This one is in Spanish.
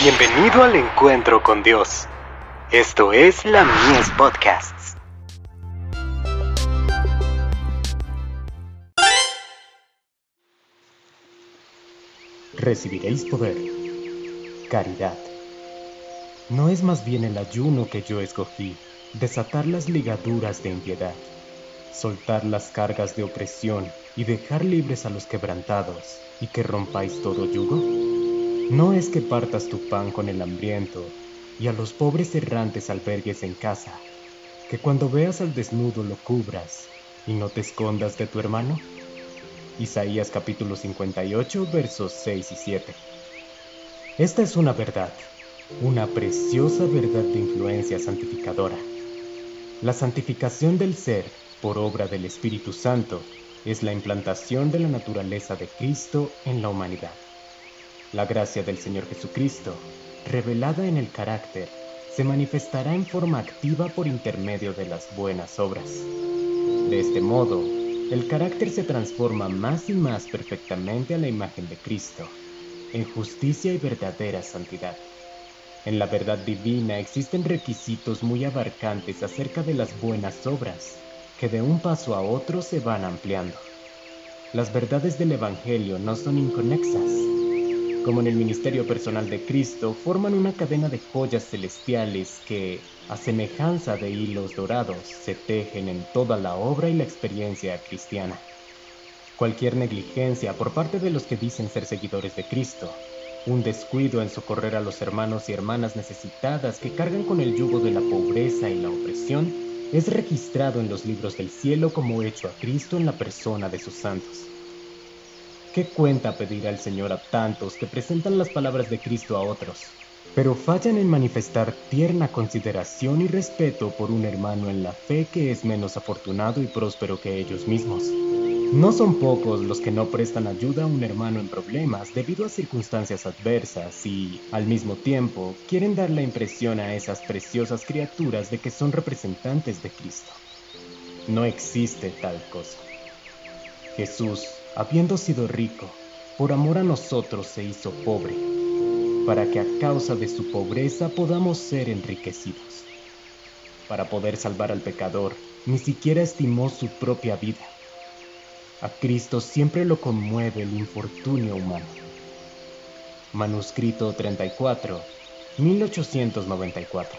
Bienvenido al encuentro con Dios. Esto es la Mies Podcasts. Recibiréis poder. Caridad. No es más bien el ayuno que yo escogí, desatar las ligaduras de impiedad, soltar las cargas de opresión y dejar libres a los quebrantados, y que rompáis todo yugo. No es que partas tu pan con el hambriento y a los pobres errantes albergues en casa, que cuando veas al desnudo lo cubras y no te escondas de tu hermano. Isaías capítulo 58 versos 6 y 7. Esta es una verdad, una preciosa verdad de influencia santificadora. La santificación del ser por obra del Espíritu Santo es la implantación de la naturaleza de Cristo en la humanidad. La gracia del Señor Jesucristo, revelada en el carácter, se manifestará en forma activa por intermedio de las buenas obras. De este modo, el carácter se transforma más y más perfectamente a la imagen de Cristo, en justicia y verdadera santidad. En la verdad divina existen requisitos muy abarcantes acerca de las buenas obras, que de un paso a otro se van ampliando. Las verdades del Evangelio no son inconexas, como en el ministerio personal de Cristo, forman una cadena de joyas celestiales que, a semejanza de hilos dorados, se tejen en toda la obra y la experiencia cristiana. Cualquier negligencia por parte de los que dicen ser seguidores de Cristo, un descuido en socorrer a los hermanos y hermanas necesitadas que cargan con el yugo de la pobreza y la opresión, es registrado en los libros del cielo como hecho a Cristo en la persona de sus santos. ¿Qué cuenta pedir al Señor a tantos que presentan las palabras de Cristo a otros, pero fallan en manifestar tierna consideración y respeto por un hermano en la fe que es menos afortunado y próspero que ellos mismos? No son pocos los que no prestan ayuda a un hermano en problemas debido a circunstancias adversas y, al mismo tiempo, quieren dar la impresión a esas preciosas criaturas de que son representantes de Cristo. No existe tal cosa. Jesús habiendo sido rico, por amor a nosotros se hizo pobre, para que a causa de su pobreza podamos ser enriquecidos. Para poder salvar al pecador, ni siquiera estimó su propia vida. A Cristo siempre lo conmueve el infortunio humano. Manuscrito 34, 1894.